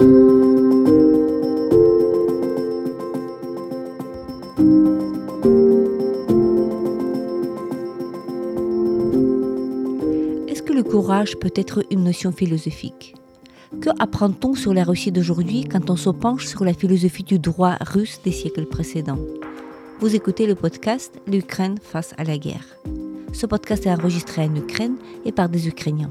Est-ce que le courage peut être une notion philosophique? Que apprend-on sur la Russie d'aujourd'hui quand on se penche sur la philosophie du droit russe des siècles précédents? Vous écoutez le podcast L'Ukraine face à la guerre. Ce podcast est enregistré en Ukraine et par des Ukrainiens.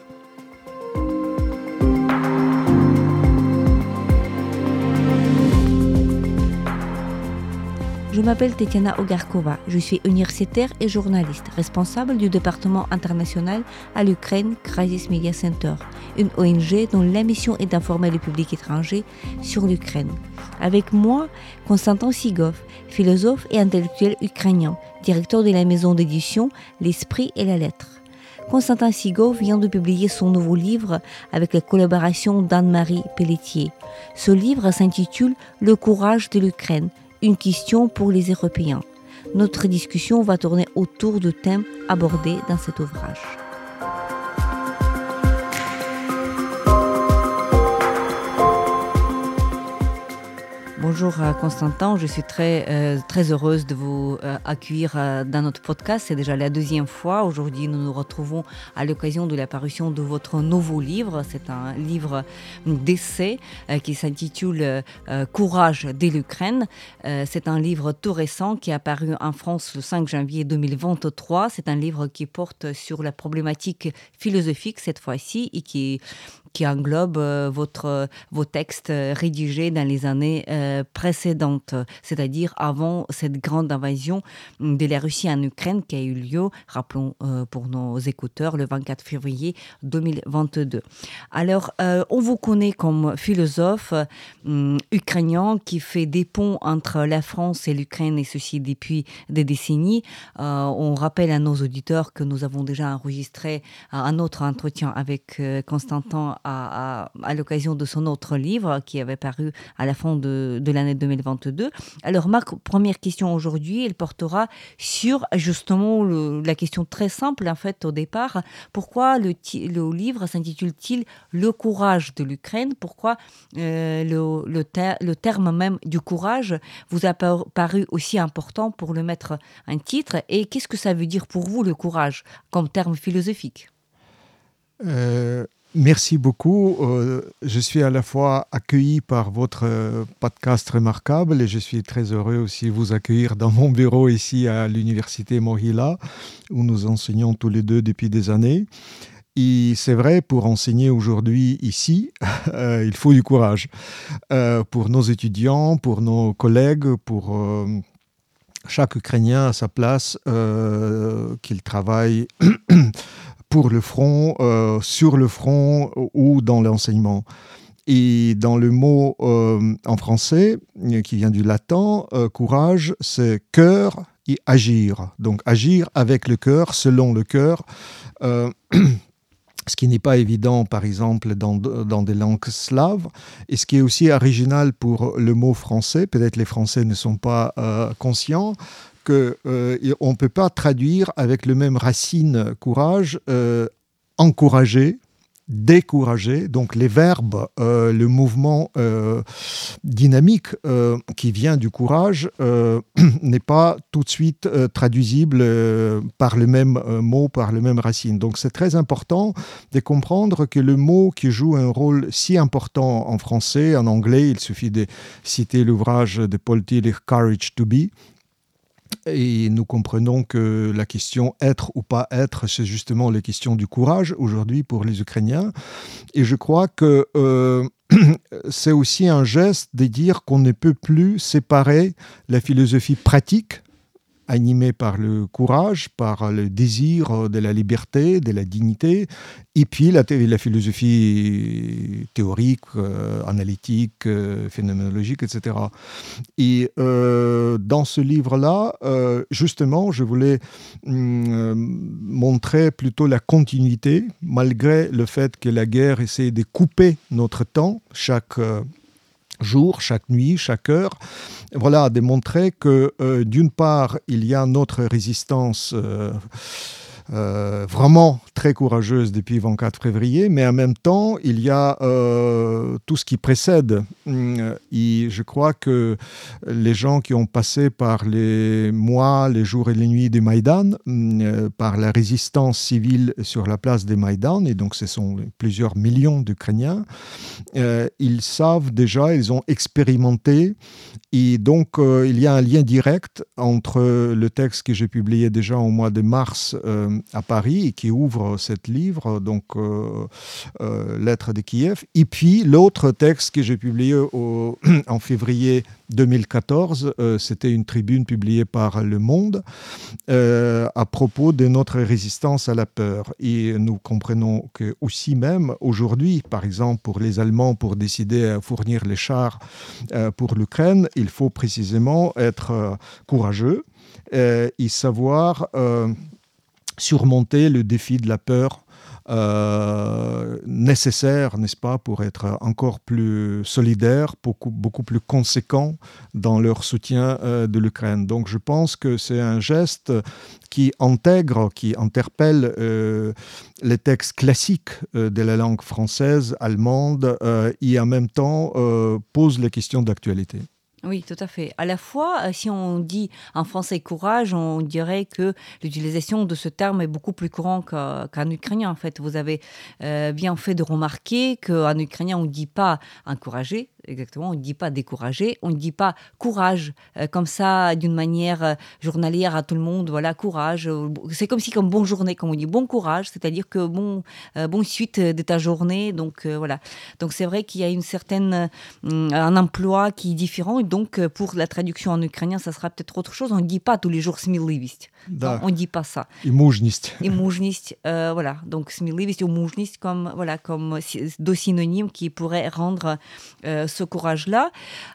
Je m'appelle Tetiana Ogarkova, je suis universitaire et journaliste, responsable du département international à l'Ukraine Crisis Media Center, une ONG dont la mission est d'informer le public étranger sur l'Ukraine. Avec moi, Konstantin Sigov, philosophe et intellectuel ukrainien, directeur de la maison d'édition L'Esprit et la Lettre. Konstantin Sigov vient de publier son nouveau livre avec la collaboration d'Anne-Marie Pelletier. Ce livre s'intitule Le courage de l'Ukraine, une question pour les Européens. Notre discussion va tourner autour de thèmes abordés dans cet ouvrage. Bonjour Constantin, je suis très, euh, très heureuse de vous euh, accueillir euh, dans notre podcast. C'est déjà la deuxième fois. Aujourd'hui, nous nous retrouvons à l'occasion de l'apparition de votre nouveau livre. C'est un livre d'essai qui s'intitule Courage de l'Ukraine. C'est un livre tout récent qui est apparu en France le 5 janvier 2023. C'est un livre qui porte sur la problématique philosophique cette fois-ci et qui qui englobe euh, votre, euh, vos textes euh, rédigés dans les années précédentes, c'est-à-dire avant cette grande invasion de la Russie en Ukraine qui a eu lieu, rappelons pour nos écouteurs, le 24 février 2022. Alors, on vous connaît comme philosophe ukrainien qui fait des ponts entre la France et l'Ukraine et ceci depuis des décennies. on rappelle à nos auditeurs que nous avons déjà enregistré un autre entretien avec Constantin à, l'occasion de son autre livre qui avait paru à la fin de, l'année 2022. Alors ma première question aujourd'hui, elle portera sur justement la question très simple en fait au départ, pourquoi le, le livre s'intitule-t-il Le courage de l'Ukraine Pourquoi euh, le, le, terme même du courage vous a paru aussi important pour le mettre un titre? Et qu'est-ce que ça veut dire pour vous le courage comme terme philosophique? Euh, Merci beaucoup. Euh, je suis à la fois accueilli par votre euh, podcast remarquable et je suis très heureux aussi de vous accueillir dans mon bureau ici à l'université Mohila où nous enseignons tous les deux depuis des années. Et c'est vrai, pour enseigner aujourd'hui ici, euh, il faut du courage. pour nos étudiants, pour nos collègues, pour chaque Ukrainien à sa place, qu'il travaille pour le front, euh, sur le front ou dans l'enseignement. Et dans le mot euh, en français, qui vient du latin, euh, courage, c'est cœur et agir. Donc agir avec le cœur, selon le cœur. ce qui n'est pas évident, par exemple, dans, dans, des langues slaves, et ce qui est aussi original pour le mot français, peut-être les Français ne sont pas conscients, qu'on euh, ne peut pas traduire avec le même racine courage euh, encourager, décourager. Donc les verbes, euh, le mouvement dynamique qui vient du courage n'est pas tout de suite traduisible par le même mot, par le même racine. Donc c'est très important de comprendre que le mot qui joue un rôle si important en français, en anglais, il suffit de citer l'ouvrage de Paul Tillich, Courage to Be, et nous comprenons que la question être ou pas être, c'est justement la question du courage aujourd'hui pour les Ukrainiens. Et je crois que euh, c'est aussi un geste de dire qu'on ne peut plus séparer la philosophie pratique animé par le courage, par le désir de la liberté, de la dignité, et puis la, philosophie théorique, euh, analytique, euh, phénoménologique, etc. Et euh, dans ce livre-là, justement, je voulais mm, montrer plutôt la continuité, malgré le fait que la guerre essaie de couper notre temps, chaque jour, chaque nuit, chaque heure. Voilà, démontrer que d'une part, il y a notre résistance euh, vraiment très courageuse depuis 24 février, mais en même temps, il y a euh, tout ce qui précède. Mm, et je crois que les gens qui ont passé par les mois, les jours et les nuits du Maïdan, mm, euh, par la résistance civile sur la place des Maïdan, et donc ce sont plusieurs millions d'Ukrainiens, ils savent déjà, ils ont expérimenté, et donc il y a un lien direct entre le texte que j'ai publié déjà au mois de mars à Paris et qui ouvre cet livre, donc euh, euh, Lettres de Kiev. Et puis l'autre texte que j'ai publié en février 2014, euh, c'était une tribune publiée par Le Monde à propos de notre résistance à la peur. Et nous comprenons que aussi même aujourd'hui, par exemple pour les Allemands, pour décider à fournir les chars pour l'Ukraine, il faut précisément être courageux et savoir surmonter le défi de la peur euh, nécessaire, n'est-ce pas, pour être encore plus solidaire, beaucoup, beaucoup plus conséquent dans leur soutien euh, de l'Ukraine. Donc je pense que c'est un geste qui intègre, qui interpelle euh, les textes classiques de la langue française, allemande, et en même temps pose les questions d'actualité. Oui, tout à fait. À la fois, euh, si on dit en français courage, on dirait que l'utilisation de ce terme est beaucoup plus courant qu'en ukrainien. En fait, vous avez euh, bien fait de remarquer qu'en ukrainien, on ne dit pas encourager, exactement, on ne dit pas décourager, on ne dit pas courage, euh, comme ça, d'une manière euh, journalière à tout le monde, voilà, courage. C'est comme si, comme bonne journée, comme on dit bon courage, c'est-à-dire que bon, euh, bonne suite de ta journée. Donc, voilà. Donc, c'est vrai qu'il y a une certaine, un emploi qui est différent. Et donc, pour la traduction en ukrainien, ça sera peut-être autre chose. On ne dit pas tous les jours сміливість. on ne dit pas ça. Et мужність. Et mужність, voilà. Donc, сміливість ou mужність comme, voilà, comme deux synonymes qui pourraient rendre ce courage-là.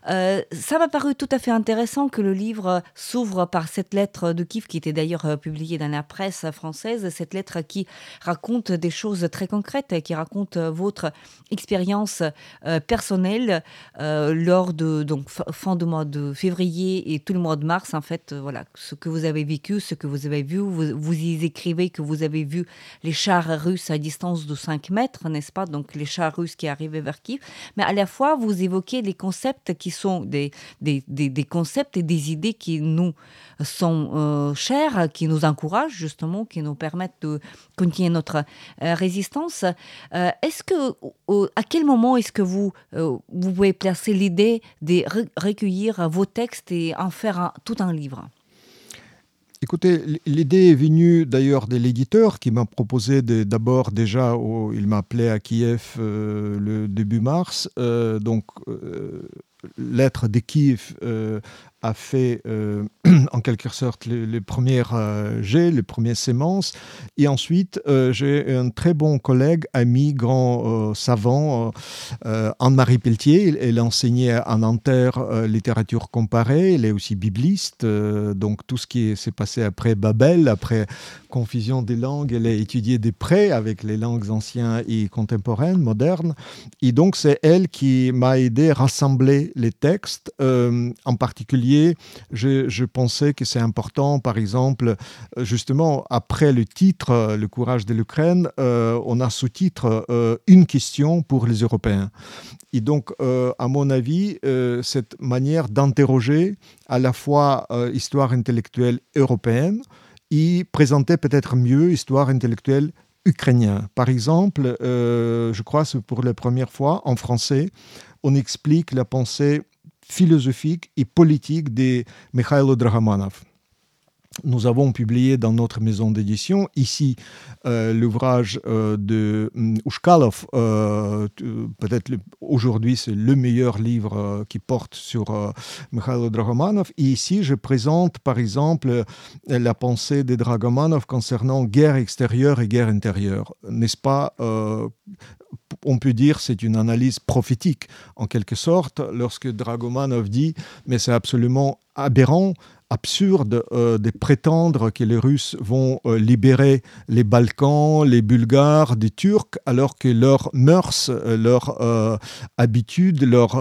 Euh, ça m'a paru tout à fait intéressant que le livre s'ouvre par cette lettre de Kiev, qui était d'ailleurs euh, publiée dans la presse française, cette lettre qui raconte des choses très concrètes, qui raconte votre expérience euh, personnelle lors de donc fin du mois de février et tout le mois de mars. En fait, voilà, ce que vous avez vécu, ce que vous avez vu, vous, y écrivez que vous avez vu les chars russes à distance de 5 mètres, n'est-ce pas? Donc les chars russes qui arrivaient vers Kiev, mais à la fois vous évoquer des concepts qui sont des, des, concepts et des idées qui nous sont euh, chers, qui nous encouragent justement, qui nous permettent de continuer notre euh, résistance. Euh, est-ce que, à quel moment est-ce que vous, vous pouvez placer l'idée de recueillir vos textes et en faire tout un livre? Écoutez, l'idée est venue d'ailleurs de l'éditeur qui m'a proposé d'abord déjà, il m'a appelé à Kiev euh, le début mars, euh, donc euh, lettre de Kiev a fait euh, en quelque sorte les, premières euh, jets, les premières sémences. Et ensuite, euh, j'ai un très bon collègue, ami, grand savant, Anne-Marie Pelletier. Elle, enseignait en Nanterre littérature comparée. Elle est aussi bibliste. donc tout ce qui s'est passé après Babel, après confusion des langues, elle a étudié de près avec les langues anciennes et contemporaines, modernes. Et donc c'est elle qui m'a aidé à rassembler les textes, en particulier je, pensais que c'est important, par exemple, justement, après le titre euh, Le courage de l'Ukraine, euh, on a sous-titre euh, Une question pour les Européens. Et donc, à mon avis, cette manière d'interroger à la fois histoire intellectuelle européenne et présenter peut-être mieux histoire intellectuelle ukrainienne. Par exemple, je crois que pour la première fois en français, on explique la pensée philosophique et politique de Mikhailo Dragomanov. Nous avons publié dans notre maison d'édition, ici, euh, l'ouvrage euh, de Ushkalov. Euh, peut-être aujourd'hui, c'est le meilleur livre qui porte sur Mikhailo Dragomanov. Ici, je présente, par exemple, la pensée de Dragomanov concernant guerre extérieure et guerre intérieure. N'est-ce pas on peut dire c'est une analyse prophétique en quelque sorte lorsque Dragomanov dit mais c'est absolument aberrant absurde euh, de prétendre que les Russes vont euh, libérer les Balkans, les Bulgares des Turcs, alors que leurs mœurs, euh, leur habitude, leur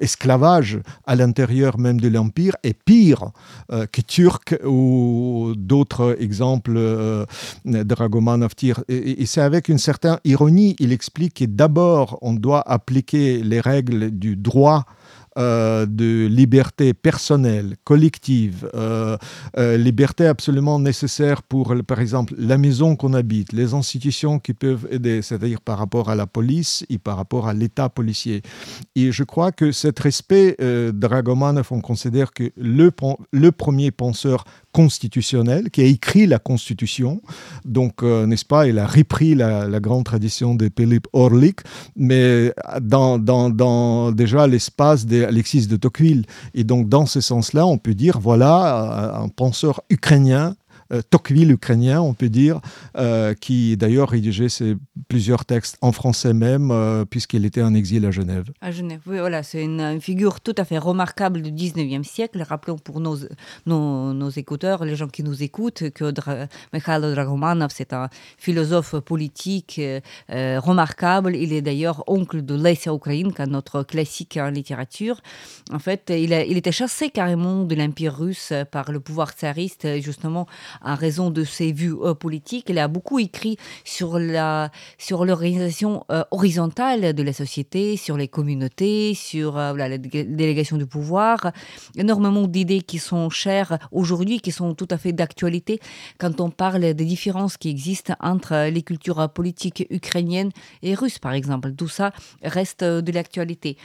esclavage à l'intérieur même de l'Empire est pire que Turcs ou d'autres exemples Dragomanov tire. Et, et c'est avec une certaine ironie, il explique que d'abord on doit appliquer les règles du droit euh, de liberté personnelle, collective, euh, euh, liberté absolument nécessaire pour, par exemple, la maison qu'on habite, les institutions qui peuvent aider, c'est-à-dire par rapport à la police et par rapport à l'État policier. Et je crois que cet respect, Dragomanov, on considère que le, le premier penseur constitutionnel, qui a écrit la Constitution. Donc, euh, n'est-ce pas, il a repris la, grande tradition de Philippe Orlik, mais dans, dans, dans déjà l'espace d'Alexis de Tocqueville. Et donc, dans ce sens-là, on peut dire, voilà, un penseur ukrainien euh, Tocqueville ukrainien, on peut dire, euh, qui d'ailleurs rédigeait ses plusieurs textes en français même, euh, puisqu'il était en exil à Genève. À Genève, oui, voilà, c'est une, figure tout à fait remarquable du 19e siècle. Rappelons pour nos, nos, écouteurs, les gens qui nous écoutent, que Dra Mikhailo Dragomanov, c'est un philosophe politique remarquable. Il est d'ailleurs oncle de Lesia Ukrainka, notre classique en littérature. En fait, il, il était chassé carrément de l'Empire russe par le pouvoir tsariste, justement en raison de ses vues euh, politiques. Il a beaucoup écrit sur la sur l'organisation euh, horizontale de la société, sur les communautés, sur euh, la délégation du pouvoir. Énormément d'idées qui sont chères aujourd'hui, qui sont tout à fait d'actualité quand on parle des différences qui existent entre les cultures politiques ukrainiennes et russes, par exemple. Tout ça reste de l'actualité.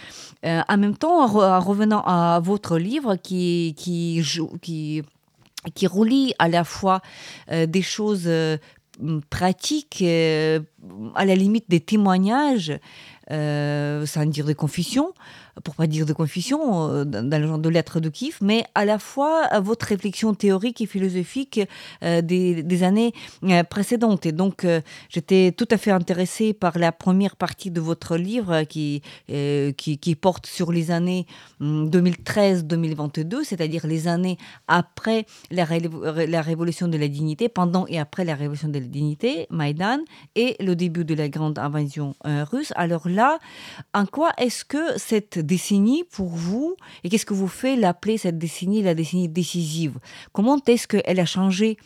en même temps, en, revenant à votre livre qui, qui, qui qui relie à la fois euh, des choses euh, pratiques, euh, à la limite des témoignages, sans dire des confessions, pour pas dire de confusion, euh, dans le genre de lettres de kiff, mais à la fois votre réflexion théorique et philosophique euh, des, années euh, précédentes. Et donc, j'étais tout à fait intéressée par la première partie de votre livre qui, qui, porte sur les années 2013-2022, hum, c'est-à-dire les années après la, la révolution de la dignité, pendant et après la révolution de la dignité, Maïdan, et le début de la grande invasion russe. Alors là, en quoi est-ce que cette décennie pour vous et qu'est-ce que vous fait l'appeler cette décennie la décennie décisive? Comment est-ce qu'elle a changé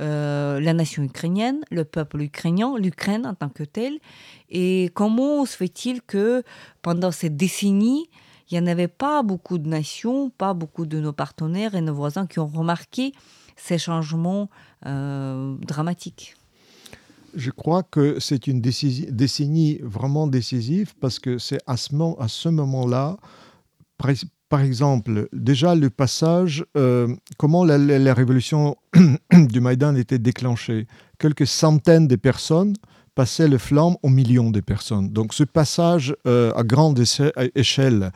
euh, la nation ukrainienne, le peuple ukrainien, l'Ukraine en tant que telle? Et comment se fait-il que pendant cette décennie, il n'y en avait pas beaucoup de nations, pas beaucoup de nos partenaires et nos voisins qui ont remarqué ces changements euh, dramatiques? Je crois que c'est une décennie vraiment décisive parce que c'est à ce, moment-là, par exemple, déjà le passage, euh, comment la, révolution du Maïdan était déclenchée? Quelques centaines de personnes passaient le flamme aux millions de personnes. Donc ce passage euh, à grande échelle,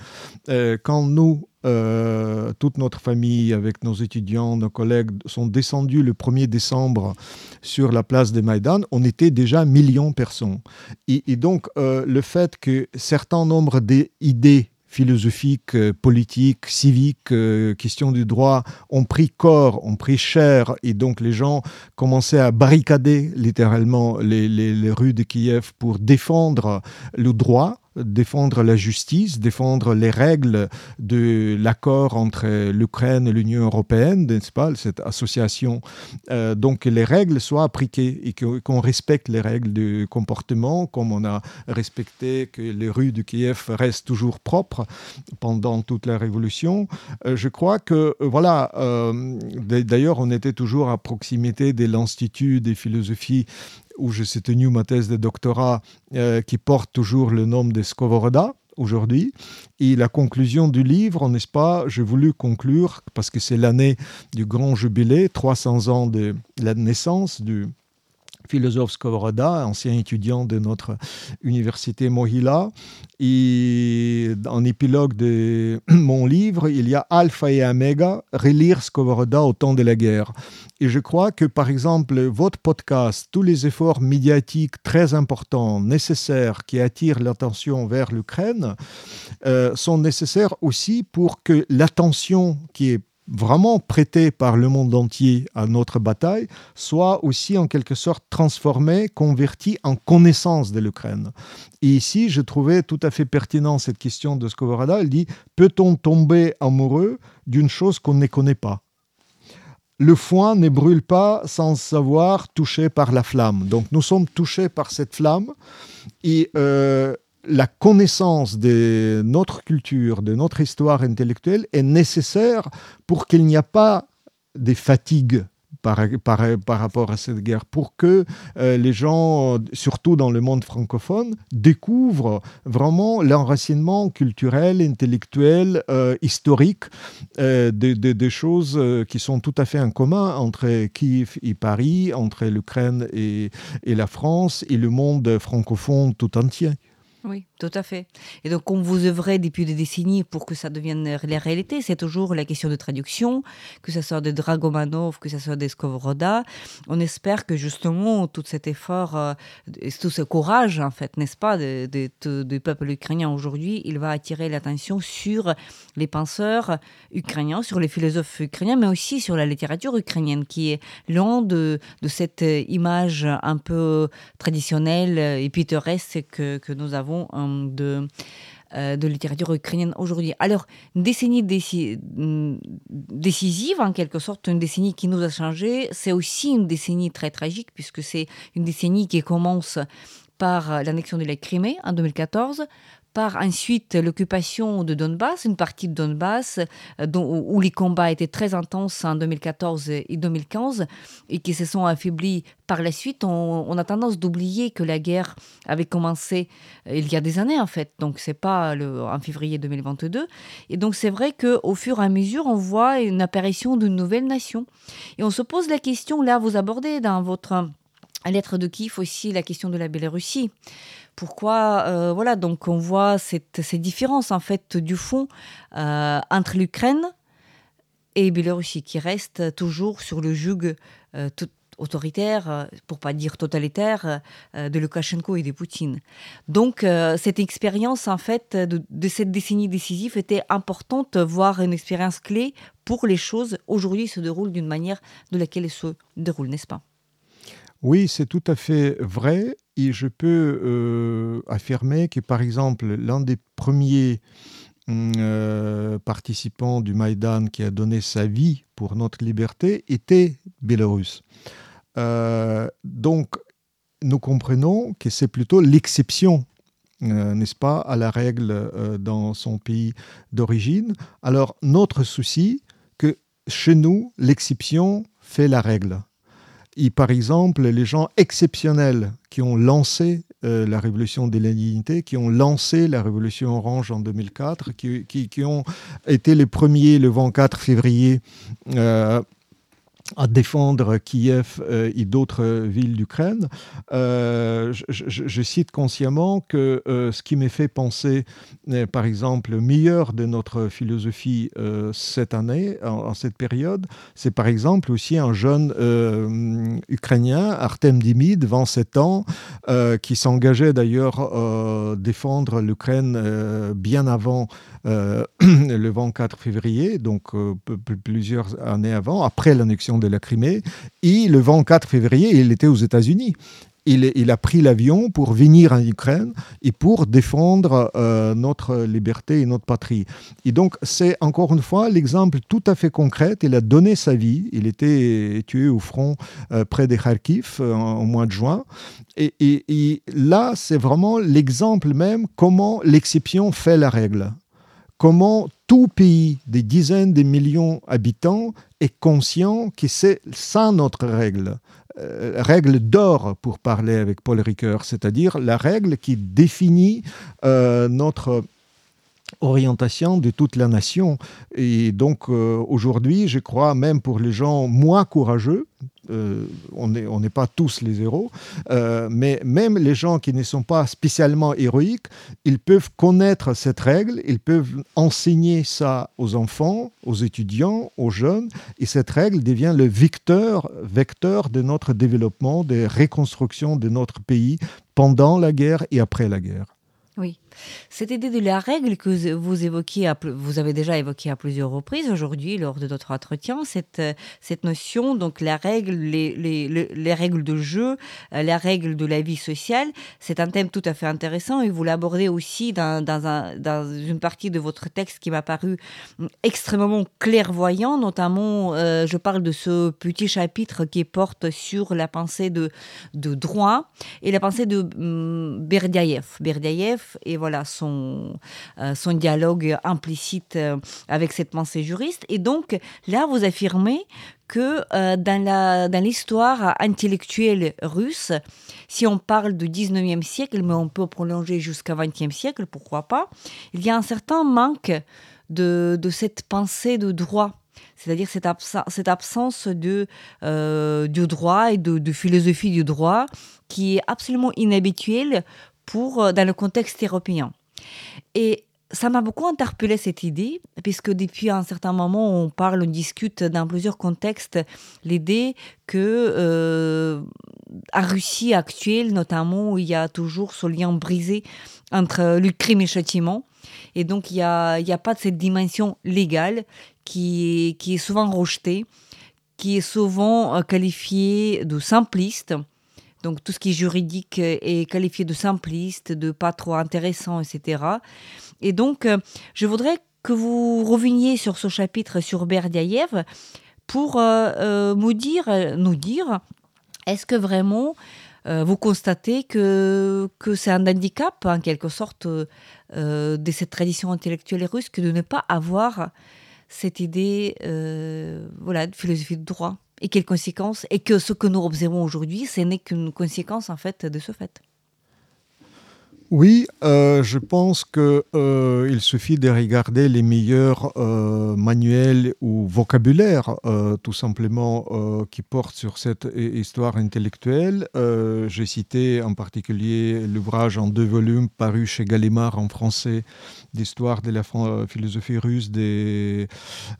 euh, quand nous, euh, toute notre famille, avec nos étudiants, nos collègues, sont descendus le 1er décembre sur la place de Maïdan, on était déjà millions de personnes. Et, donc, euh, le fait que certains nombres d'idées philosophiques, euh, politiques, civiques, questions du droit ont pris corps, ont pris chair, et donc les gens commençaient à barricader littéralement les, les rues de Kiev pour défendre le droit défendre la justice, défendre les règles de l'accord entre l'Ukraine et l'Union européenne, n'est-ce pas, cette association. Euh, donc les règles soient appliquées et qu'on respecte les règles de comportement, comme on a respecté que les rues de Kiev restent toujours propres pendant toute la révolution. Euh, je crois que, euh, voilà, d'ailleurs, on était toujours à proximité de l'Institut des philosophies où je suis tenu ma thèse de doctorat euh, qui porte toujours le nom de Skovoroda, aujourd'hui. Et la conclusion du livre, n'est-ce pas, j'ai voulu conclure, parce que c'est l'année du grand jubilé, 300 ans de la naissance du philosophe Skovroda, ancien étudiant de notre université Mohila. Et en épilogue de mon livre, il y a Alpha et Omega, relire Skovroda au temps de la guerre. Et je crois que, par exemple, votre podcast, tous les efforts médiatiques très importants, nécessaires, qui attirent l'attention vers l'Ukraine, euh, sont nécessaires aussi pour que l'attention qui est vraiment prêté par le monde entier à notre bataille soit aussi en quelque sorte transformé, converti en connaissance de l'Ukraine. Et ici, je trouvais tout à fait pertinent cette question de Skovoroda. Elle dit peut-on tomber amoureux d'une chose qu'on ne connaît pas? Le foin ne brûle pas sans savoir touché par la flamme. Donc nous sommes touchés par cette flamme et euh, la connaissance de notre culture, de notre histoire intellectuelle est nécessaire pour qu'il n'y ait pas des fatigues par, rapport à cette guerre, pour que euh, les gens, surtout dans le monde francophone, découvrent vraiment l'enracinement culturel, intellectuel, euh, historique euh, des choses qui sont tout à fait en commun entre Kiev et Paris, entre l'Ukraine et la France et le monde francophone tout entier. Oui, tout à fait. Et donc, on vous œuvrez depuis des décennies pour que ça devienne la réalité, c'est toujours la question de traduction, que ce soit de Dragomanov, que ce soit de Skovroda. On espère que justement, tout cet effort, euh, tout ce courage, en fait, n'est-ce pas, du peuple ukrainien aujourd'hui, il va attirer l'attention sur les penseurs ukrainiens, sur les philosophes ukrainiens, mais aussi sur la littérature ukrainienne, qui est loin de, cette image un peu traditionnelle et pittoresque que, que nous avons euh, de, euh, de littérature ukrainienne aujourd'hui. Alors, une décennie mm, décisive, en quelque sorte, une décennie qui nous a changé, c'est aussi une décennie très tragique, puisque c'est une décennie qui commence par l'annexion de la Crimée en 2014, par ensuite l'occupation de Donbass, une partie de Donbass euh, où les combats étaient très intenses en 2014 et 2015 et qui se sont affaiblis par la suite. On, a tendance d'oublier que la guerre avait commencé euh, il y a des années en fait, donc c'est pas le, en février 2022. Et donc c'est vrai qu'au fur et à mesure, on voit une apparition d'une nouvelle nation. Et on se pose la question, là vous abordez dans votre lettre de Kiev aussi la question de la Biélorussie. Pourquoi euh, Voilà, donc on voit cette, ces différences en fait du fond euh, entre l'Ukraine et Biélorussie qui reste toujours sur le joug euh, autoritaire, pour pas dire totalitaire, de Lukashenko et de Poutine. Donc cette expérience en fait de, de, cette décennie décisive était importante, voire une expérience clé pour les choses aujourd'hui se déroulent d'une manière de laquelle elles se déroulent, n'est-ce pas? Oui, c'est tout à fait vrai. Et je peux euh, affirmer que, par exemple, l'un des premiers hum, euh, participants du Maïdan qui a donné sa vie pour notre liberté était biélorusse. Euh, donc, nous comprenons que c'est plutôt l'exception, n'est-ce pas, à la règle dans son pays d'origine. Alors, notre souci, que chez nous, l'exception fait la règle. Et par exemple, les gens exceptionnels qui ont lancé euh, la révolution de l'indignité, qui ont lancé la révolution orange en 2004, qui, qui, ont été les premiers le 24 février euh, à défendre Kiev euh, et d'autres villes d'Ukraine. Euh, je, cite consciemment que euh, ce qui m'a fait penser, par exemple, le meilleur de notre philosophie cette année, en, cette période, c'est par exemple aussi un jeune Ukrainien, Artem Dimid, 27 ans, qui s'engageait d'ailleurs à défendre l'Ukraine bien avant le 24 février, donc plusieurs années avant, après l'annexion de la Crimée. Et le 24 février, il était aux États-Unis. Il, a pris l'avion pour venir en Ukraine et pour défendre euh, notre liberté et notre patrie. Et donc, c'est encore une fois l'exemple tout à fait concret. Il a donné sa vie. Il était tué au front euh, près de Kharkiv euh, au mois de juin. Et, et là, c'est vraiment l'exemple même comment l'exception fait la règle comment tout pays des dizaines de millions d'habitants est conscient que c'est ça notre règle. Euh, règle d'or pour parler avec Paul Ricoeur, c'est-à-dire la règle qui définit euh, notre orientation de toute la nation. Et donc euh, aujourd'hui, je crois, même pour les gens moins courageux, euh, on n'est pas tous les héros, euh, mais même les gens qui ne sont pas spécialement héroïques, ils peuvent connaître cette règle, ils peuvent enseigner ça aux enfants, aux étudiants, aux jeunes, et cette règle devient le vecteur, vecteur de notre développement, de reconstruction de notre pays pendant la guerre et après la guerre. Oui. Cette idée de la règle que vous avez déjà évoqué à plusieurs reprises aujourd'hui lors de notre entretien, cette, cette notion, donc la règle, les, les, les règles de jeu, euh, la règle de la vie sociale, c'est un thème tout à fait intéressant et vous l'abordez aussi dans, dans, un, dans, une partie de votre texte qui m'a paru extrêmement clairvoyant, notamment euh, je parle de ce petit chapitre qui porte sur la pensée de, de droit et la pensée de Berdiaev. Berdiaev est voilà son, euh, son dialogue implicite euh, avec cette pensée juriste. Et donc là, vous affirmez que euh, dans l'histoire intellectuelle russe, si on parle du 19e siècle, mais on peut prolonger jusqu'à 20e siècle, pourquoi pas, il y a un certain manque de, cette pensée de droit c'est-à-dire cette, absence de, droit et de, philosophie du droit qui est absolument inhabituelle pour, euh, dans le contexte européen. Et ça m'a beaucoup interpellé cette idée, puisque depuis un certain moment, on parle, on discute dans plusieurs contextes l'idée que euh, en Russie actuelle, notamment, il y a toujours ce lien brisé entre le crime et le châtiment. Et donc, il n'y a, a pas de cette dimension légale qui qui est souvent rejetée, qui est souvent euh, qualifiée de simpliste donc tout ce qui est juridique euh, est qualifié de simpliste, de pas trop intéressant, etc. Et donc, euh, je voudrais que vous reveniez sur ce chapitre sur Berdiaïev pour euh, nous dire, nous dire est-ce que vraiment vous constatez que, que c'est un handicap, en quelque sorte, de cette tradition intellectuelle russe que de ne pas avoir cette idée voilà, de philosophie de droit? Et quelles conséquences, et que ce que nous observons aujourd'hui, ce n'est qu'une conséquence en fait de ce fait. Oui, euh, je pense qu'il euh, suffit de regarder les meilleurs euh, manuels ou vocabulaires, euh, tout simplement, qui portent sur cette histoire intellectuelle. J'ai cité en particulier l'ouvrage en deux volumes paru chez Gallimard en français d'histoire de la philosophie russe de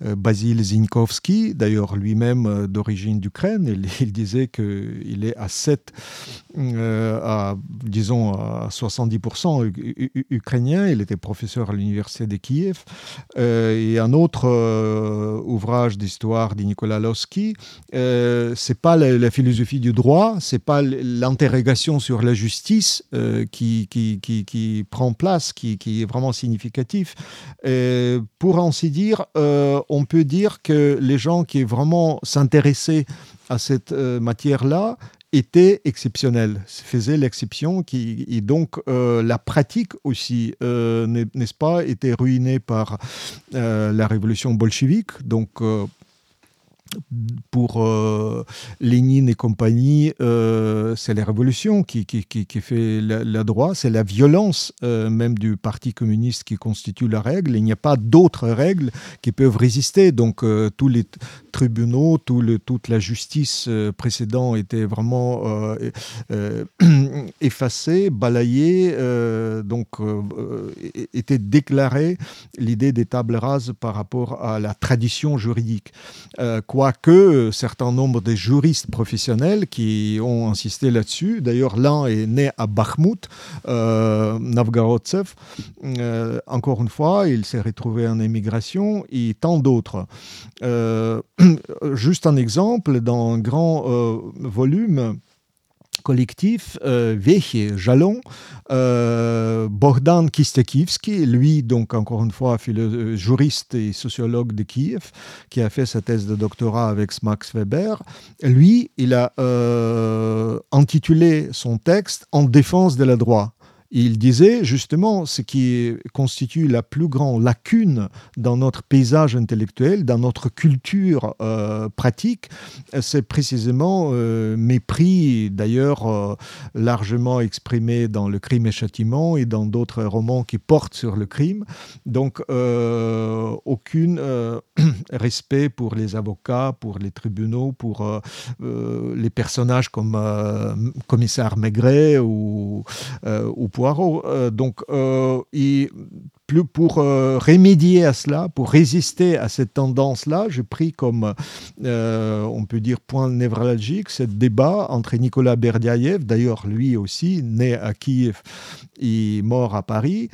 Basile Zinkovski, d'ailleurs lui-même d'origine d'Ukraine. Il, il, disait qu'il est à 7, à, disons à 70 ukrainien. Il était professeur à l'université de Kiev. Euh, et un autre euh, ouvrage d'histoire de Nicolas Losky, euh, c'est pas la, philosophie du droit, c'est pas l'interrogation sur la justice qui, qui, qui, prend place, qui, est vraiment significatif. Pour ainsi dire, on peut dire que les gens qui vraiment s'intéressaient à cette matière-là était exceptionnel, faisait l'exception, qui, et donc euh, la pratique aussi, euh, n'est-ce pas, était ruinée par euh, la révolution bolchevique. Donc pour euh, Lénine et compagnie, euh, c'est la révolution qui, fait la, la droite, c'est la violence euh, même du Parti communiste qui constitue la règle. Il n'y a pas d'autres règles qui peuvent résister. Donc tous les tribunaux, toute la justice précédente était vraiment effacée, balayée, donc était déclarée l'idée des tables rases par rapport à la tradition juridique. quoi quoique certain nombre de juristes professionnels qui ont insisté là-dessus. D'ailleurs, l'un est né à Bakhmut, euh. Euh, encore une fois, il s'est retrouvé en émigration et tant d'autres. Euh, juste un exemple, dans un grand euh, volume, collectif euh, Veche Jalon, euh, Bogdan Kistekivski, lui, donc encore une fois, philo- juriste et sociologue de Kiev, qui a fait sa thèse de doctorat avec Max Weber, lui, il a euh, intitulé son texte En défense de la droit. Il disait justement ce qui constitue la plus grande lacune dans notre paysage intellectuel, dans notre culture euh, pratique, c'est précisément euh, mépris, d'ailleurs euh, largement exprimé dans Le crime et châtiment et dans d'autres romans qui portent sur le crime. Donc, aucun respect pour les avocats, pour les tribunaux, pour les personnages comme commissaire Maigret ou, ou Poirot. donc, il pour euh, remédier à cela, pour résister à cette tendance-là, j'ai pris comme, euh, on peut dire, point névralgique ce débat entre Nicolas Berdiaïev, d'ailleurs lui aussi, né à Kiev et mort à Paris,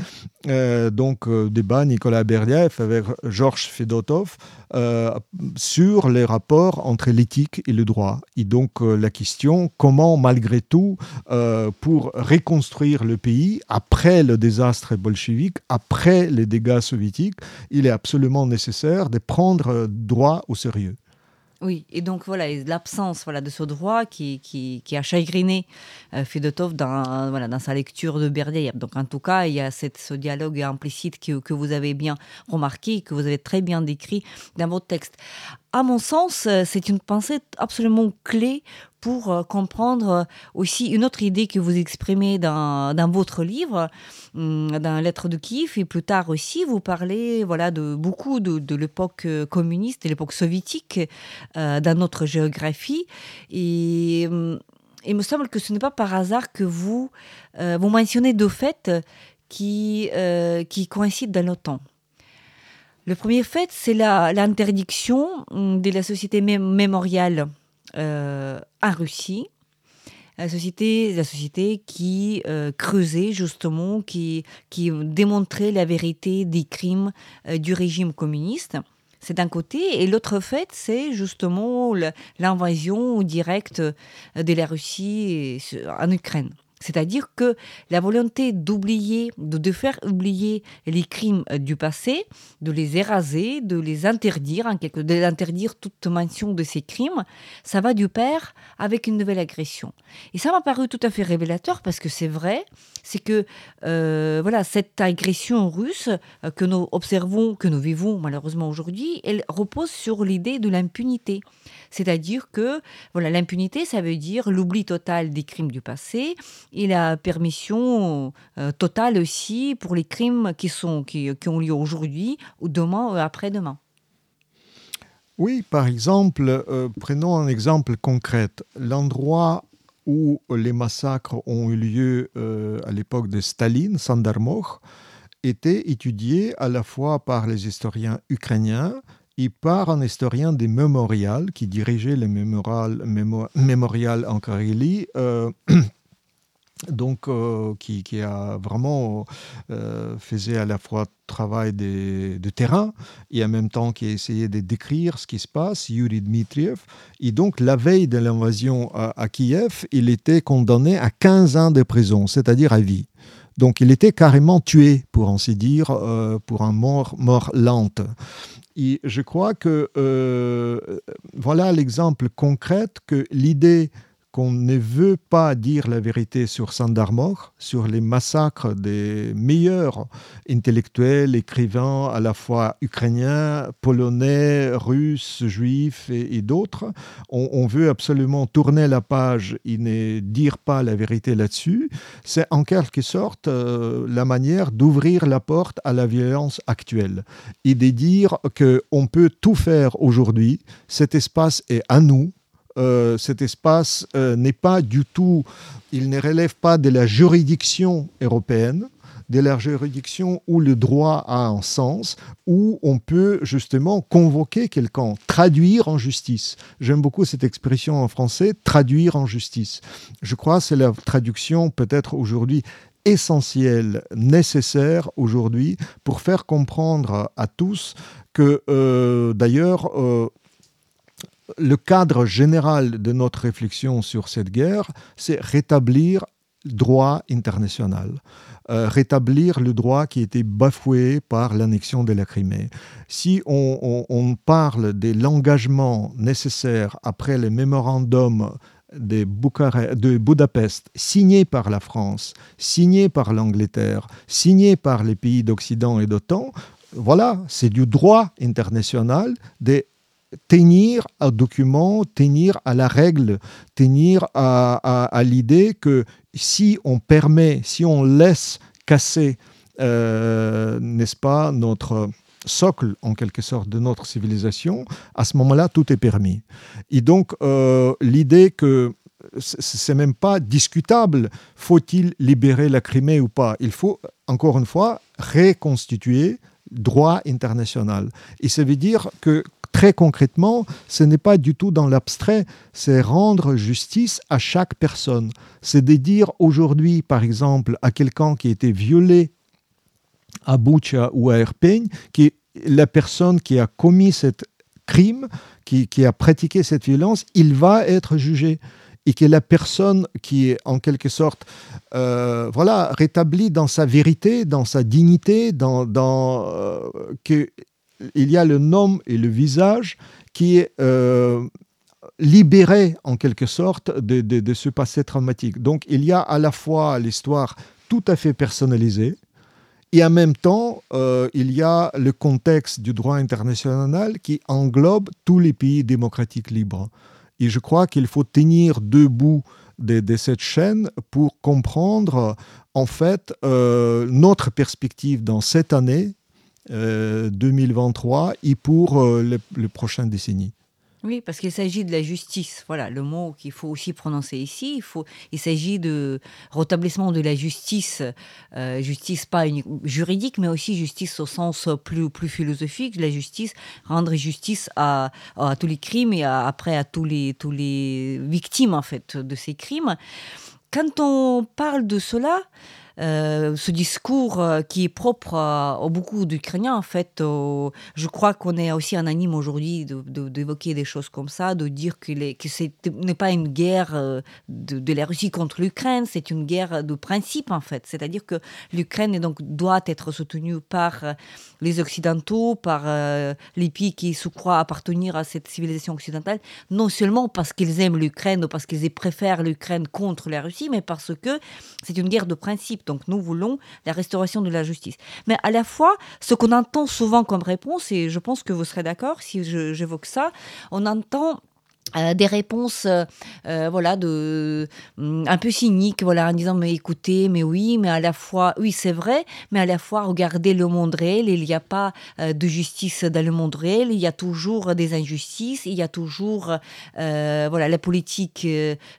euh, donc débat Nicolas Berdiaïev avec Georges Fedotov sur les rapports entre l'éthique et le droit. Et donc la question, comment malgré tout, pour reconstruire le pays après le désastre bolchevique, après les dégâts soviétiques, il est absolument nécessaire de prendre droit au sérieux. Oui, et donc voilà, l'absence voilà, de ce droit qui, a chagriné euh, Fedotov dans, dans sa lecture de Berdyaev. Donc en tout cas, il y a ce dialogue implicite que, que vous avez bien remarqué, que vous avez très bien décrit dans votre texte. À mon sens, euh, c'est une pensée absolument clé pour euh, comprendre aussi une autre idée que vous exprimez dans, votre livre, hum, dans Lettre de Kiev, et plus tard aussi, vous parlez voilà, de beaucoup de, l'époque euh, communiste et l'époque soviétique dans notre géographie. Et hum, il me semble que ce n'est pas par hasard que vous, vous mentionnez deux faits qui, qui coïncident dans le temps. Le premier fait, c'est l'interdiction hum, de la société mémoriale euh, en Russie. La société, qui euh, creusait justement, qui, qui démontrait la vérité des crimes euh, du régime communiste. C'est d'un côté. Et l'autre fait, c'est justement l'invasion directe de la Russie en Ukraine. C'est-à-dire que la volonté d'oublier, de, faire oublier les crimes euh, du passé, de les éraser, de les interdire, en quelque, de l'interdire toute mention de ces crimes, ça va du pair avec une nouvelle agression. Et ça m'a paru tout à fait révélateur parce que c'est vrai, c'est que euh, voilà cette agression russe euh, que nous observons, que nous vivons malheureusement aujourd'hui, elle repose sur l'idée de l'impunité. C'est-à-dire que voilà l'impunité, ça veut dire l'oubli total des crimes du passé et la permission euh, totale aussi pour les crimes qui, sont, qui, ont lieu aujourd'hui ou demain ou après-demain. Oui, par exemple, prenons un exemple concret. L'endroit où les massacres ont eu lieu euh, à l'époque de Staline, Sandarmoch, était étudié à la fois par les historiens ukrainiens et par un historien des mémorials qui dirigeait le mémorial, en Carélie. Euh, donc euh, qui, a vraiment euh, faisait à la fois travail de, terrain et en même temps qui a essayé de décrire ce qui se passe, Yuri Dmitriev. Et donc la veille de l'invasion à, Kiev, il était condamné à 15 ans de prison, c'est-à-dire à vie. Donc il était carrément tué, pour ainsi dire, euh, pour un mort, mort lente. Et je crois que euh, voilà l'exemple concret que l'idée qu'on ne veut pas dire la vérité sur Sandarmor, sur les massacres des meilleurs intellectuels, écrivains à la fois ukrainiens, polonais, russes, juifs et, d'autres. On, veut absolument tourner la page et ne dire pas la vérité là-dessus. C'est en quelque sorte euh, la manière d'ouvrir la porte à la violence actuelle et de dire qu'on peut tout faire aujourd'hui. Cet espace est à nous euh, cet espace euh, n'est pas du tout, il ne relève pas de la juridiction européenne, de la juridiction où le droit a un sens, où on peut justement convoquer quelqu'un, traduire en justice. J'aime beaucoup cette expression en français, traduire en justice. Je crois que c'est la traduction peut-être aujourd'hui essentielle, nécessaire aujourd'hui pour faire comprendre à tous que euh, d'ailleurs le cadre général de notre réflexion sur cette guerre, c'est rétablir le droit international, euh, rétablir le droit qui été bafoué par l'annexion de la Crimée. Si on, parle de l'engagement nécessaire après le mémorandum de, de Budapest, signé par la France, signé par l'Angleterre, signé par les pays d'Occident et d'OTAN, voilà, c'est du droit international de tenir un document, tenir à la règle, tenir à, l'idée que si on permet, si on laisse casser, euh, n'est-ce pas, notre socle en quelque sorte de notre civilisation, à ce moment-là, tout est permis. Et donc, euh, l'idée que c'est même pas discutable, faut-il libérer la Crimée ou pas? Il faut, encore une fois, reconstituer droit international. Et ça veut dire que très concrètement, ce n'est pas du tout dans l'abstrait, c'est rendre justice à chaque personne. C'est de dire aujourd'hui, par exemple, à quelqu'un qui a été violé à Bucha ou à Erpeigne, qui la personne qui a commis ce crime, qui, a pratiqué cette violence, il va être jugé et que la personne qui est en quelque sorte euh, voilà, rétablie dans sa vérité, dans sa dignité, dans, dans euh, que il y a le nom et le visage qui est euh, libéré en quelque sorte de, de, ce passé traumatique. Donc il y a à la fois l'histoire tout à fait personnalisée et en même temps euh, il y a le contexte du droit international qui englobe tous les pays démocratiques libres. Et je crois qu'il faut tenir debout de, de, cette chaîne pour comprendre en fait euh, notre perspective dans cette année 2023 euh, et pour euh, les, les prochaines décennies. Oui, parce qu'il s'agit de la justice. Voilà, le mot qu'il faut aussi prononcer ici. Il, faut, il s'agit de rétablissement de la justice, euh, justice pas juridique, mais aussi justice au sens plus, plus philosophique. La justice, rendre justice à, à tous les crimes et après à tous les, tous les victimes en fait de ces crimes. Quand on parle de cela, euh, ce discours euh, qui est propre à, beaucoup d'Ukrainiens, en fait, je crois qu'on est aussi un anime aujourd'hui d'évoquer des choses comme ça, de dire que, ce n'est pas une guerre euh, de, de la Russie contre l'Ukraine, c'est une guerre de principe, en fait. C'est-à-dire que l'Ukraine doit être soutenue par les Occidentaux, par les pays qui se croient appartenir à cette civilisation occidentale, non seulement parce qu'ils aiment l'Ukraine ou parce qu'ils préfèrent l'Ukraine contre la Russie, mais parce que c'est une guerre de principe. Donc nous voulons la restauration de la justice. Mais à la fois, ce qu'on entend souvent comme réponse, et je pense que vous serez d'accord si j'évoque ça, on entend euh, des réponses euh, euh, voilà de mm, un peu cyniques voilà en disant mais écoutez mais oui mais à la fois oui c'est vrai mais à la fois regardez le monde réel il n'y a pas de justice dans le monde réel il y a toujours des injustices il y a toujours voilà la politique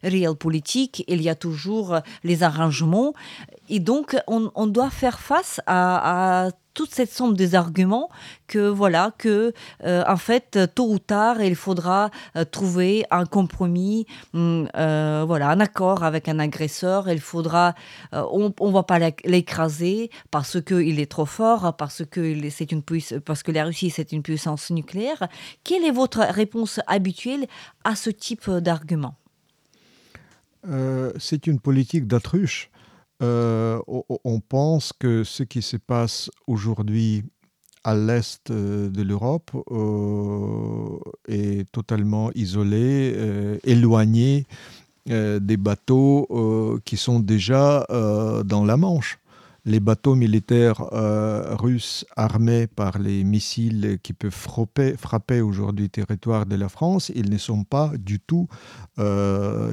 réelle politique il y a toujours les arrangements. Et donc on, doit faire face à toute cette somme des arguments que voilà que euh, en fait tôt ou tard il faudra euh, trouver un compromis hum, euh, voilà un accord avec un agresseur. Il faudra on, on va pas l'écraser parce que il est trop fort parce que c'est une parce que la Russie c'est une puissance nucléaire. Quelle est votre réponse habituelle à ce type d'argument? C'est une politique d'autruche euh, on pense que ce qui se passe aujourd'hui à l'est euh, de l'Europe euh, est totalement isolé, éloigné des bateaux qui sont déjà dans la Manche. Les bateaux militaires russes armés par les missiles qui peuvent frapper, aujourd'hui le territoire de la France, ils ne sont pas du tout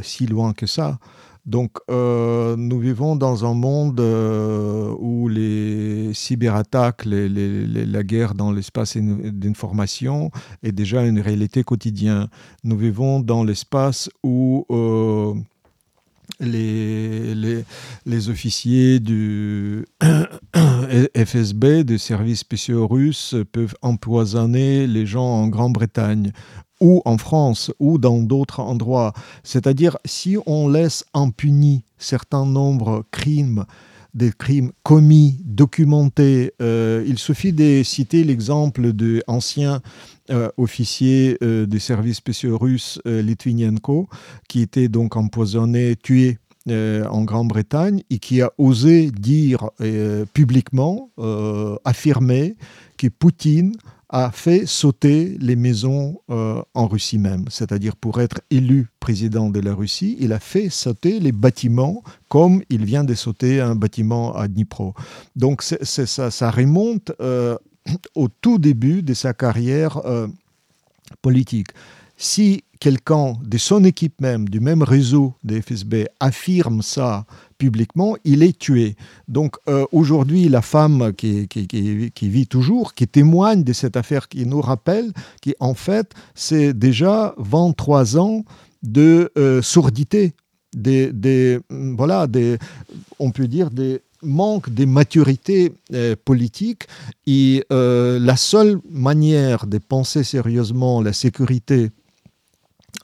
si loin que ça. Donc, euh, nous vivons dans un monde euh, où les cyberattaques, la guerre dans l'espace d'information est déjà une réalité quotidienne. Nous vivons dans l'espace où euh, les, les officiers du FSB, des services spéciaux russes, peuvent empoisonner les gens en Grande-Bretagne ou en France ou dans d'autres endroits. C'est-à-dire si on laisse impuni certains nombres crimes, des crimes commis, documentés, euh, il suffit de citer l'exemple de ancien euh, officier euh, des services spéciaux russes euh, Litvinenko qui était donc empoisonné, tué en Grande-Bretagne et qui a osé dire publiquement, affirmer que Poutine a fait sauter les maisons euh, en Russie même. C'est-à-dire pour être élu président de la Russie, il a fait sauter les bâtiments comme il vient de sauter un bâtiment à Dnipro. Donc ça, ça, remonte euh, au tout début de sa carrière euh, politique. Si quelqu'un de son équipe même, du même réseau des FSB, affirme ça publiquement, il est tué. Donc euh, aujourd'hui, la femme qui, vit toujours, qui témoigne de cette affaire, qui nous rappelle qu'en fait, c'est déjà 23 ans de euh, sourdité, des, des, voilà, on peut dire des manque de maturité euh, politique et la seule manière de penser sérieusement la sécurité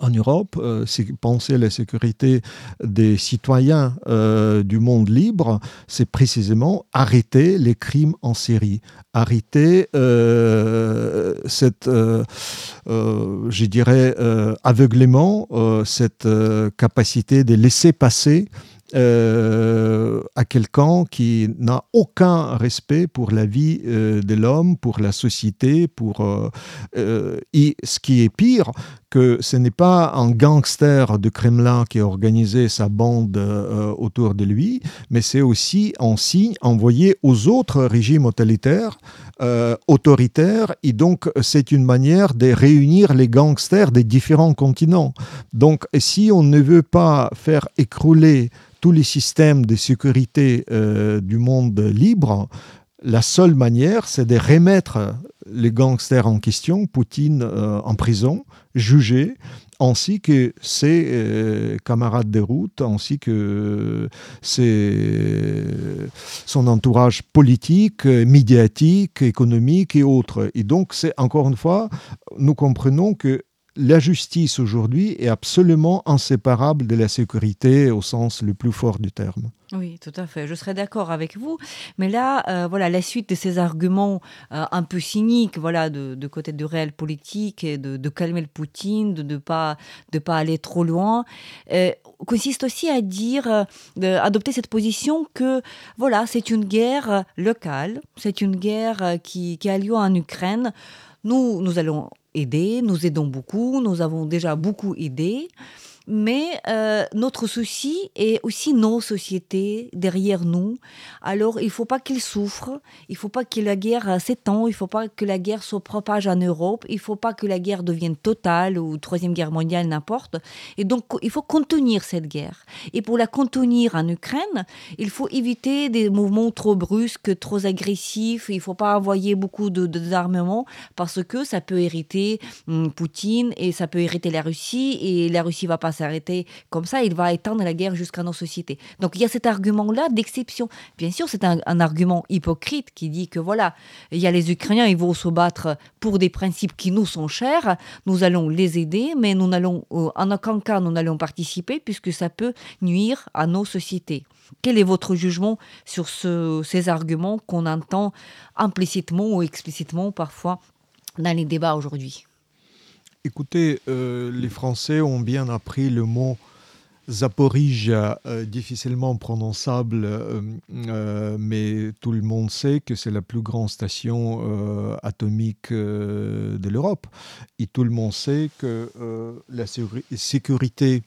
en Europe, euh, penser à la sécurité des citoyens euh, du monde libre, c'est précisément arrêter les crimes en série, arrêter euh, cette, je dirais, aveuglément, cette capacité de laisser passer à quelqu'un qui n'a aucun respect pour la vie de l'homme, pour la société, pour et ce qui est pire, que ce n'est pas un gangster de Kremlin qui a organisé sa bande autour de lui, mais c'est aussi un signe envoyé aux autres régimes totalitaires, autoritaires, et donc c'est une manière de réunir les gangsters des différents continents. Donc si on ne veut pas faire écrouler tous les systèmes de sécurité euh, du monde libre, la seule manière, c'est de remettre les gangsters en question, Poutine euh, en prison, jugé, ainsi que ses euh, camarades de route, ainsi que ses, son entourage politique, médiatique, économique et autres. Et donc, c'est encore une fois, nous comprenons que la justice aujourd'hui est absolument inséparable de la sécurité au sens le plus fort du terme. Oui, tout à fait. Je serais d'accord avec vous. Mais là, euh, voilà, la suite de ces arguments euh, un peu cyniques, voilà, de, côté du réel politique et de, calmer le Poutine, de ne pas, de pas aller trop loin, euh, consiste aussi à dire, adopter cette position que, voilà, c'est une guerre locale, c'est une guerre qui, qui a lieu en Ukraine. Nous, nous allons aider, nous aidons beaucoup, nous avons déjà beaucoup aidé. Mais euh, notre souci est aussi nos sociétés derrière nous. Alors, il ne faut pas qu'ils souffrent, il ne faut pas que la guerre s'étende, il ne faut pas que la guerre se propage en Europe, il ne faut pas que la guerre devienne totale ou troisième guerre mondiale, n'importe. Et donc, il faut contenir cette guerre. Et pour la contenir en Ukraine, il faut éviter des mouvements trop brusques, trop agressifs. Il ne faut pas envoyer beaucoup d'armements parce que ça peut hériter hum, Poutine et ça peut hériter la Russie et la Russie va pas s'arrêter comme ça, il va étendre la guerre jusqu'à nos sociétés. Donc il y a cet argument-là d'exception. Bien sûr, c'est un, argument hypocrite qui dit que voilà, il y a les Ukrainiens, ils vont se battre pour des principes qui nous sont chers, nous allons les aider, mais nous n'allons, euh, en aucun cas, nous n'allons participer puisque ça peut nuire à nos sociétés. Quel est votre jugement sur ces arguments qu'on entend implicitement ou explicitement parfois dans les débats aujourd'hui? Écoutez, euh, les Français ont bien appris le mot Zaporizhia, euh, difficilement prononçable, euh, mais tout le monde sait que c'est la plus grande station atomique de l'Europe. Et tout le monde sait que la sécurité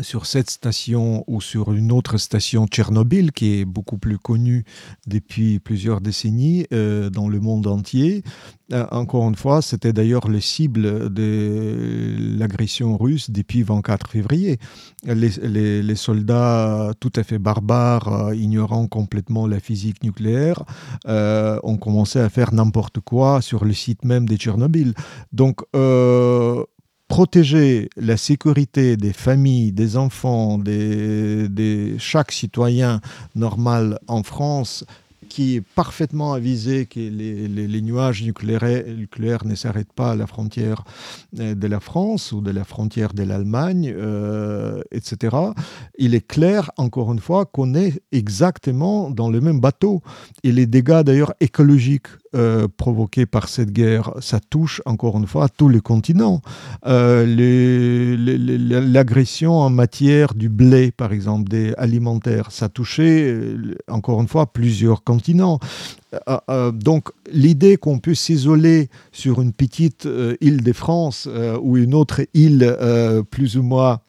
sur cette station ou sur une autre station Tchernobyl qui est beaucoup plus connue depuis plusieurs décennies euh, dans le monde entier. Euh, encore une fois, c'était d'ailleurs le cible de l'agression russe depuis 24 février. Les, soldats tout à fait barbares, euh, ignorant complètement la physique nucléaire, ont commencé à faire n'importe quoi sur le site même de Tchernobyl. Donc, protéger la sécurité des familles, des enfants, de chaque citoyen normal en France qui est parfaitement avisé que les, nuages nucléaires, ne s'arrêtent pas à la frontière euh, de la France ou de la frontière de l'Allemagne, euh, etc. Il est clair, encore une fois, qu'on est exactement dans le même bateau. Et les dégâts d'ailleurs écologiques euh, provoquées par cette guerre, ça touche encore une fois tous les continents. Euh, l'agression en matière du blé, par exemple, des alimentaires, ça touchait euh, encore une fois plusieurs continents. donc l'idée qu'on peut s'isoler sur une petite île de France ou une autre île plus ou moins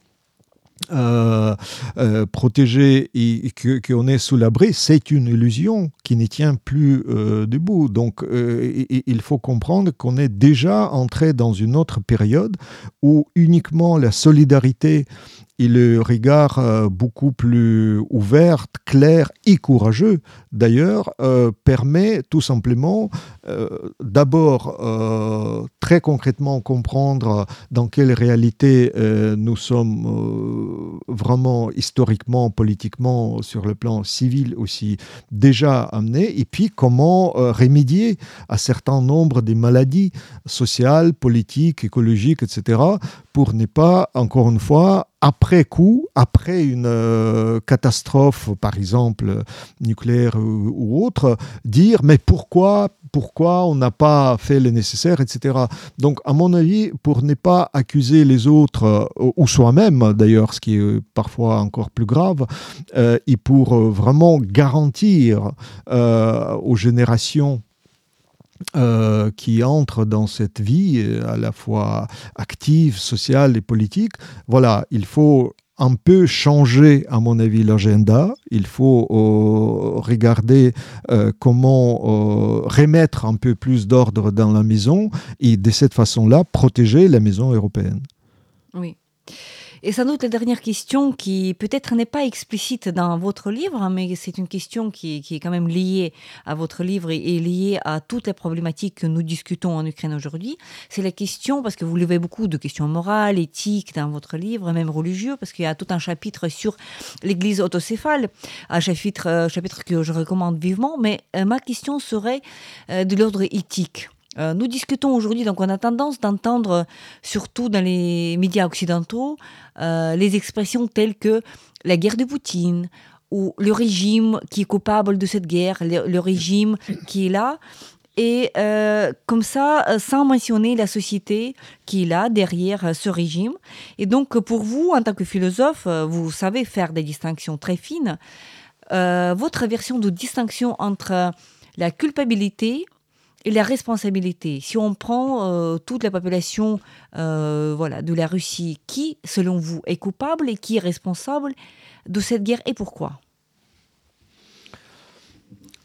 euh, euh, protégé et, qu'on est sous l'abri, c'est une illusion qui ne tient plus euh, debout. Donc il faut comprendre qu'on est déjà entré dans une autre période où uniquement la solidarité et le regard euh, beaucoup plus ouvert, clair et courageux, d'ailleurs, euh, permet tout simplement euh, d'abord très concrètement comprendre dans quelle réalité nous sommes vraiment historiquement, politiquement, sur le plan civil aussi déjà amenés, et puis comment remédier à certain nombre des maladies sociales, politiques, écologiques, etc., pour ne pas, encore une fois, après coup, après une euh, catastrophe, par exemple nucléaire ou, autre, dire mais pourquoi, pourquoi on n'a pas fait le nécessaire, etc. Donc, à mon avis, pour ne pas accuser les autres, euh, ou soi-même d'ailleurs, ce qui est parfois encore plus grave, euh, et pour vraiment garantir aux générations euh, qui entre dans cette vie euh, à la fois active, sociale et politique. Voilà, il faut un peu changer, à mon avis, l'agenda. Il faut euh, regarder comment remettre un peu plus d'ordre dans la maison et de cette façon-là protéger la maison européenne. Oui. Et sans doute la dernière question qui peut-être n'est pas explicite dans votre livre, mais c'est une question qui, est quand même liée à votre livre et, liée à toutes les problématiques que nous discutons en Ukraine aujourd'hui. C'est la question, parce que vous levez beaucoup de questions morales, éthiques dans votre livre, même religieux, parce qu'il y a tout un chapitre sur l'Église autocéphale, un chapitre, euh, que je recommande vivement, mais euh, ma question serait euh, de l'ordre éthique. Euh, nous discutons aujourd'hui, donc on a tendance d'entendre, surtout dans les médias occidentaux, euh, les expressions telles que la guerre de Poutine ou le régime qui est coupable de cette guerre, le, régime qui est là. Et euh, comme ça, sans mentionner la société qui est là derrière ce régime. Et donc, pour vous, en tant que philosophe, vous savez faire des distinctions très fines. votre version de distinction entre la culpabilité et la responsabilité. Si on prend euh, toute la population euh, voilà, de la Russie, qui, selon vous, est coupable et qui est responsable de cette guerre et pourquoi?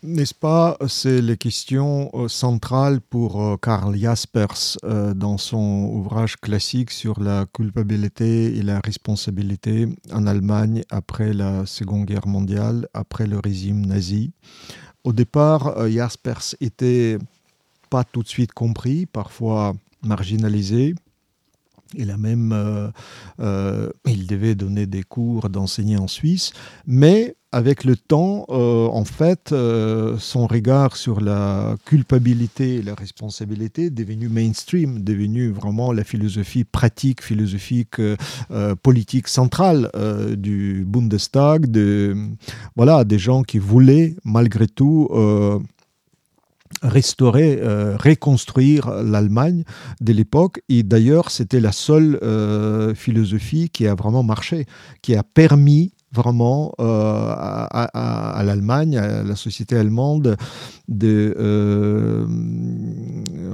N'est-ce pas, c'est la question euh, centrale pour Karl Jaspers dans son ouvrage classique sur la culpabilité et la responsabilité en Allemagne après la Seconde Guerre mondiale, après le régime nazi. Au départ, Jaspers était pas tout de suite compris, parfois marginalisé. Il a même, euh, euh, il devait donner des cours d'enseigner en Suisse, mais avec le temps, euh, en fait, son regard sur la culpabilité et la responsabilité est devenu mainstream, devenu vraiment la philosophie pratique, philosophique, politique centrale du Bundestag, de, voilà, des gens qui voulaient malgré tout restaurer, euh, reconstruire l'Allemagne de l'époque. Et d'ailleurs, c'était la seule euh, philosophie qui a vraiment marché, qui a permis vraiment euh, à, l'Allemagne, à la société allemande, de,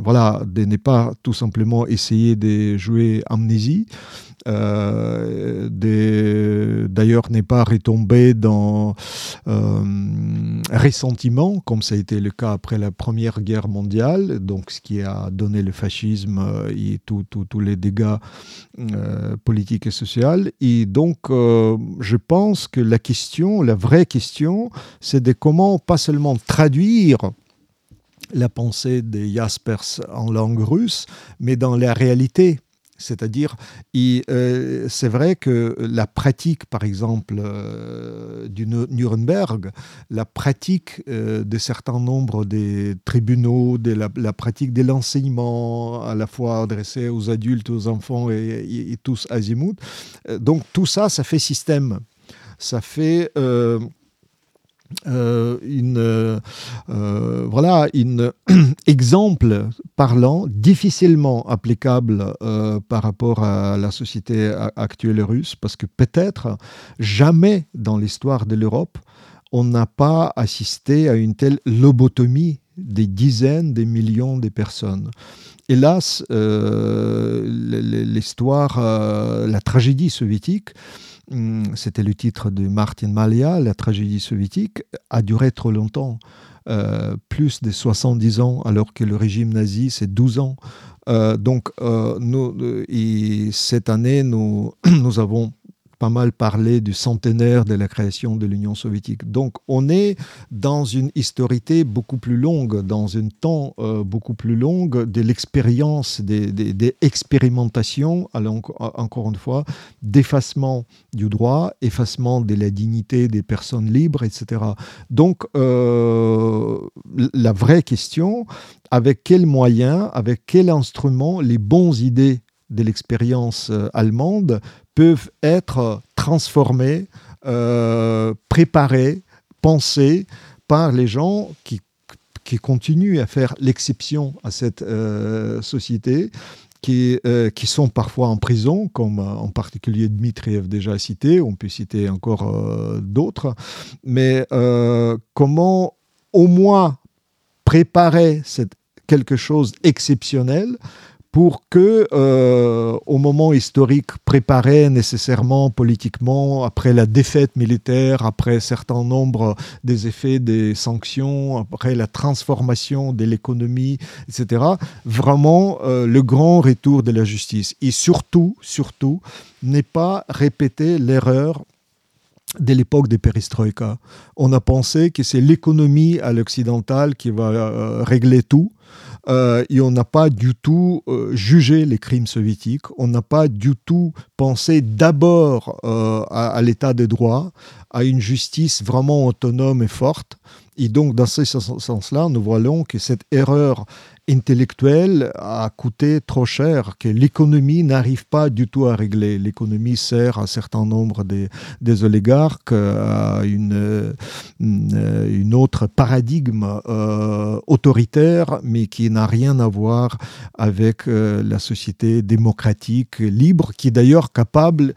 voilà, de ne pas tout simplement essayer de jouer amnésie, d'ailleurs n'est pas retombé dans euh, ressentiment, comme ça a été le cas après la Première Guerre mondiale, donc ce qui a donné le fascisme euh, et tous les dégâts politiques et sociaux. Et donc, je pense que la question, la vraie question, c'est de comment pas seulement traduire la pensée de Jaspers en langue russe, mais dans la réalité c'est-à-dire, euh, c'est vrai que la pratique, par exemple, euh, du Nuremberg, la pratique euh, de certains nombres des tribunaux, la, pratique de l'enseignement, à la fois adressé aux adultes, aux enfants et, tous azimuts, donc tout ça, ça fait système. Ça fait euh, euh, euh, voilà, une exemple parlant, difficilement applicable par rapport à la société actuelle russe, parce que peut-être jamais dans l'histoire de l'Europe, on n'a pas assisté à une telle lobotomie des dizaines, des millions de personnes. Hélas, l'histoire, la tragédie soviétique, c'était le titre de Martin Malia, La tragédie soviétique, a duré trop longtemps. Euh, plus de 70 ans, alors que le régime nazi, c'est 12 ans. Euh, donc, euh, cette année, nous avons pas mal parlé du centenaire de la création de l'Union soviétique. Donc on est dans une historité beaucoup plus longue, dans un temps euh, beaucoup plus long de l'expérience, des, expérimentations, alors, encore une fois, d'effacement du droit, effacement de la dignité des personnes libres, etc. Donc euh, la vraie question, avec quels moyens, avec quels instruments les bonnes idées de l'expérience euh, allemande peuvent être transformés, euh, préparés, pensés par les gens qui, qui continuent à faire l'exception à cette euh, société, qui, qui, sont parfois en prison, comme en particulier Dmitriev déjà cité, on peut citer encore d'autres, mais comment au moins préparer cette, quelque chose d'exceptionnel pour que, euh, au moment historique préparé nécessairement politiquement, après la défaite militaire, après certain nombre des effets des sanctions, après la transformation de l'économie, etc., vraiment euh, le grand retour de la justice. Et surtout, surtout, n'est pas répéter l'erreur de l'époque des perestroïka. On a pensé que c'est l'économie à l'occidental qui va euh, régler tout euh, et on n'a pas du tout euh, jugé les crimes soviétiques, on n'a pas du tout pensé d'abord euh, à, l'état des droits, à une justice vraiment autonome et forte. Et donc, dans ce sens-là, nous voyons que cette erreur intellectuelle a coûté trop cher, que l'économie n'arrive pas du tout à régler. L'économie sert à un certain nombre des, des oligarques, à une, une, autre paradigme euh, autoritaire, mais qui n'a rien à voir avec euh, la société démocratique libre, qui est d'ailleurs capable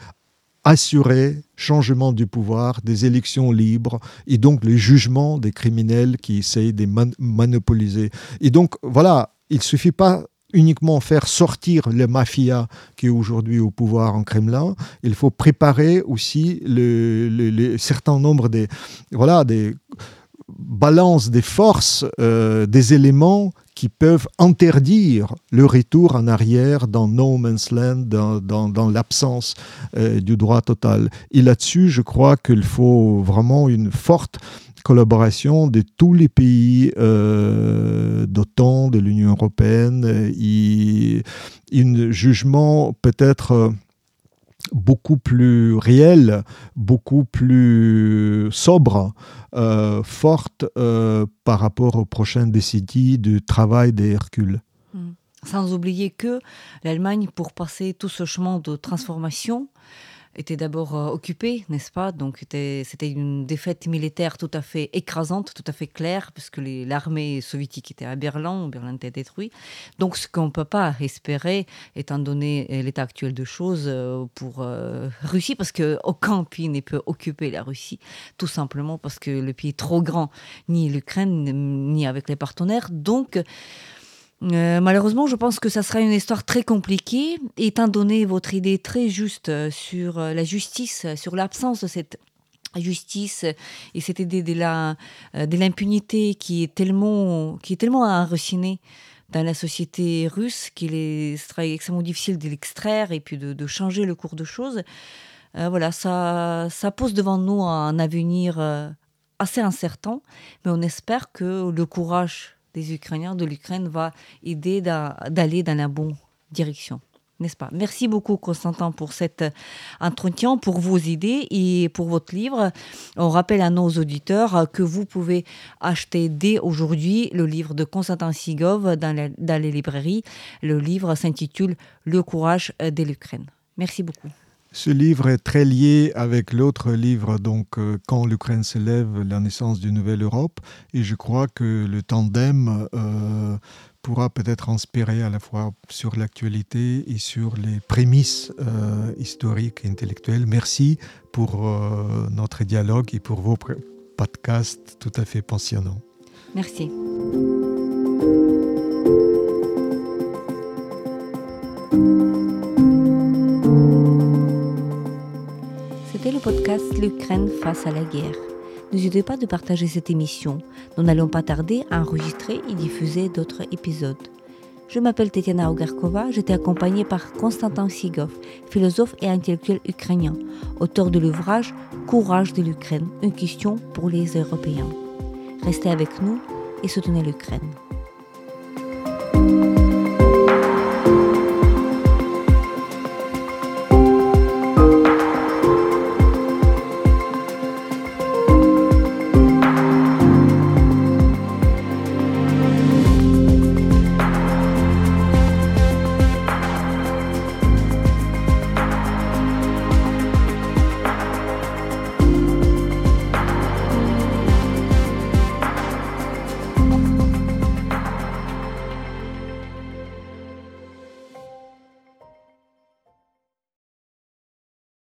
assurer changement du pouvoir, des élections libres et donc le jugement des criminels qui essayent de monopoliser. Et donc voilà, il suffit pas uniquement faire sortir les mafias qui est aujourd'hui au pouvoir en Kremlin, il faut préparer aussi le, le, certain nombre des, voilà, des balances des forces, euh, des éléments qui peuvent interdire le retour en arrière dans no man's land, dans, l'absence euh, du droit total. Et là-dessus, je crois qu'il faut vraiment une forte collaboration de tous les pays euh, d'OTAN, de l'Union européenne, et un jugement peut-être euh, beaucoup plus réel, beaucoup plus sobre, euh, forte euh, par rapport aux prochaines décennies du travail des Hercules. Hmm. Sans oublier que l'Allemagne, pour passer tout ce chemin de transformation, était d'abord euh, occupé, n'est-ce pas? Donc c'était une défaite militaire tout à fait écrasante, tout à fait claire, puisque l'armée soviétique était à Berlin, Berlin était détruit. Donc ce qu'on ne peut pas espérer, étant donné euh, l'état actuel de choses euh, pour Russie, parce qu'aucun pays ne peut occuper la Russie, tout simplement parce que le pays est trop grand, ni l'Ukraine, ni avec les partenaires. Donc euh, malheureusement, je pense que ça sera une histoire très compliquée, étant donné votre idée très juste euh, sur euh, la justice, sur l'absence de cette justice et cette idée de la l'impunité qui est tellement qui est tellement enracinée dans la société russe qu'il est extrêmement difficile de l'extraire et puis de, changer le cours de choses. voilà, ça, ça pose devant nous un avenir assez incertain, mais on espère que le courage des Ukrainiens, de l'Ukraine, va aider d'aller dans la bonne direction. N'est-ce pas? Merci beaucoup, Constantin, pour cet entretien, pour vos idées et pour votre livre. On rappelle à nos auditeurs que vous pouvez acheter dès aujourd'hui le livre de Constantin Sigov dans, dans les librairies. Le livre s'intitule Le courage de l'Ukraine. Merci beaucoup. Ce livre est très lié avec l'autre livre, donc euh, Quand l'Ukraine se lève, la naissance d'une nouvelle Europe. Et je crois que le tandem euh, pourra peut-être inspirer à la fois sur l'actualité et sur les prémices euh, historiques et intellectuelles. Merci pour notre dialogue et pour vos podcasts tout à fait passionnants. Merci. Podcast L'Ukraine face à la guerre. N'hésitez pas de partager cette émission. Nous n'allons pas tarder à enregistrer et diffuser d'autres épisodes. Je m'appelle Tetiana Ogarkova, j'étais accompagnée par Konstantin Sigov, philosophe et intellectuel ukrainien, auteur de l'ouvrage Courage de l'Ukraine, une question pour les Européens. Restez avec nous et soutenez l'Ukraine.